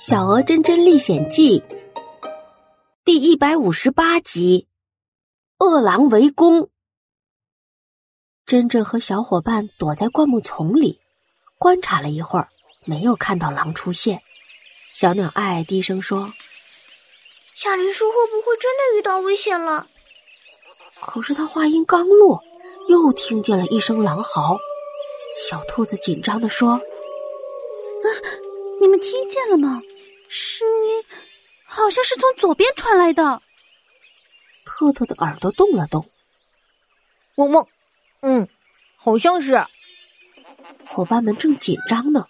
《小鹅真真历险记》第一百五十八集：饿狼围攻。真真和小伙伴躲在灌木丛里，观察了一会儿，没有看到狼出现。小鸟爱爱低声说：“夏林叔会不会真的遇到危险了？”可是他话音刚落，又听见了一声狼嚎。小兔子紧张的说：“啊！”你们听见了吗？声音好像是从左边传来的。特特的耳朵动了动。嗡嗡，嗯，好像是。伙伴们正紧张呢，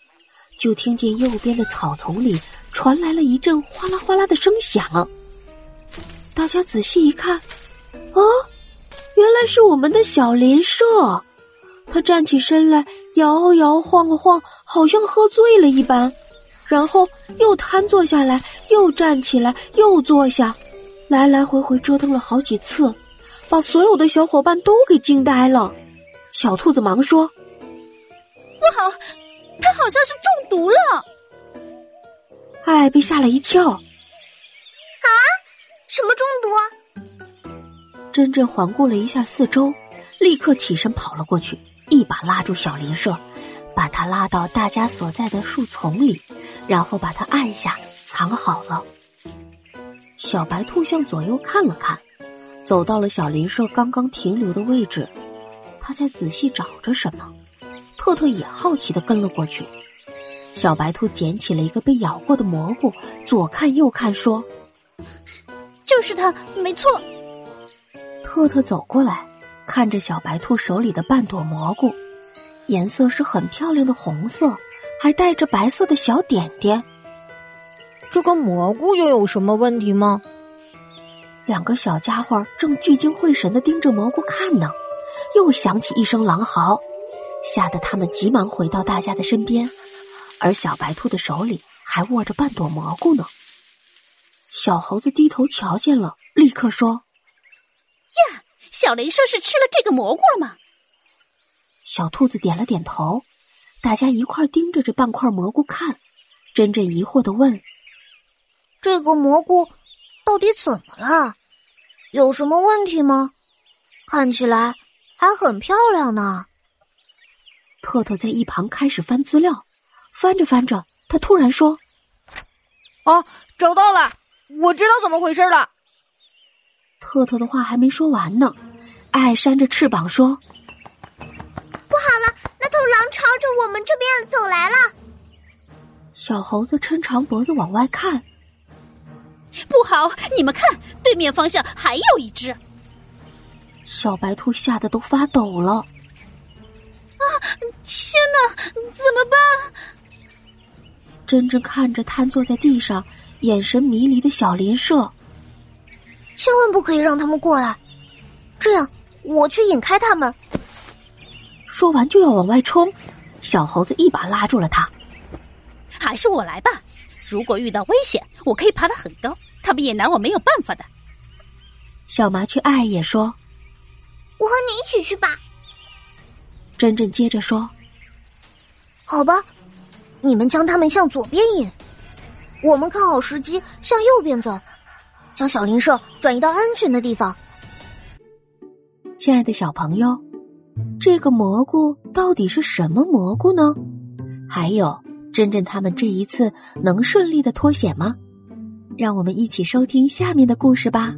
就听见右边的草丛里传来了一阵哗啦哗啦的声响。大家仔细一看，啊，原来是我们的小林舍。他站起身来，摇摇晃晃，好像喝醉了一般。然后又瘫坐下来，又站起来，又坐下，来来回回折腾了好几次，把所有的小伙伴都给惊呆了。小兔子忙说：“不好，它好像是中毒了。”艾被吓了一跳。啊？什么中毒？珍珍环顾了一下四周，立刻起身跑了过去，一把拉住小林舍。把它拉到大家所在的树丛里，然后把它按下，藏好了。小白兔向左右看了看，走到了小林舍刚刚停留的位置，他在仔细找着什么。特特也好奇的跟了过去。小白兔捡起了一个被咬过的蘑菇，左看右看，说：“就是它，没错。”特特走过来，看着小白兔手里的半朵蘑菇。颜色是很漂亮的红色，还带着白色的小点点。这个蘑菇又有什么问题吗？两个小家伙正聚精会神的盯着蘑菇看呢，又响起一声狼嚎，吓得他们急忙回到大家的身边，而小白兔的手里还握着半朵蘑菇呢。小猴子低头瞧见了，立刻说：“呀，小雷说是吃了这个蘑菇了吗？”小兔子点了点头，大家一块盯着这半块蘑菇看。真真疑惑的问：“这个蘑菇到底怎么了？有什么问题吗？看起来还很漂亮呢。”特特在一旁开始翻资料，翻着翻着，他突然说：“啊，找到了！我知道怎么回事了。”特特的话还没说完呢，爱扇着翅膀说。狼朝着我们这边走来了，小猴子抻长脖子往外看，不好！你们看，对面方向还有一只。小白兔吓得都发抖了。啊！天哪，怎么办？真真看着瘫坐在地上、眼神迷离的小林舍，千万不可以让他们过来，这样我去引开他们。说完就要往外冲，小猴子一把拉住了他。还是我来吧，如果遇到危险，我可以爬得很高，他们也拿我没有办法的。小麻雀爱也说：“我和你一起去吧。”真真接着说：“好吧，你们将他们向左边引，我们看好时机向右边走，将小林舍转移到安全的地方。”亲爱的小朋友。这个蘑菇到底是什么蘑菇呢？还有，珍珍他们这一次能顺利的脱险吗？让我们一起收听下面的故事吧。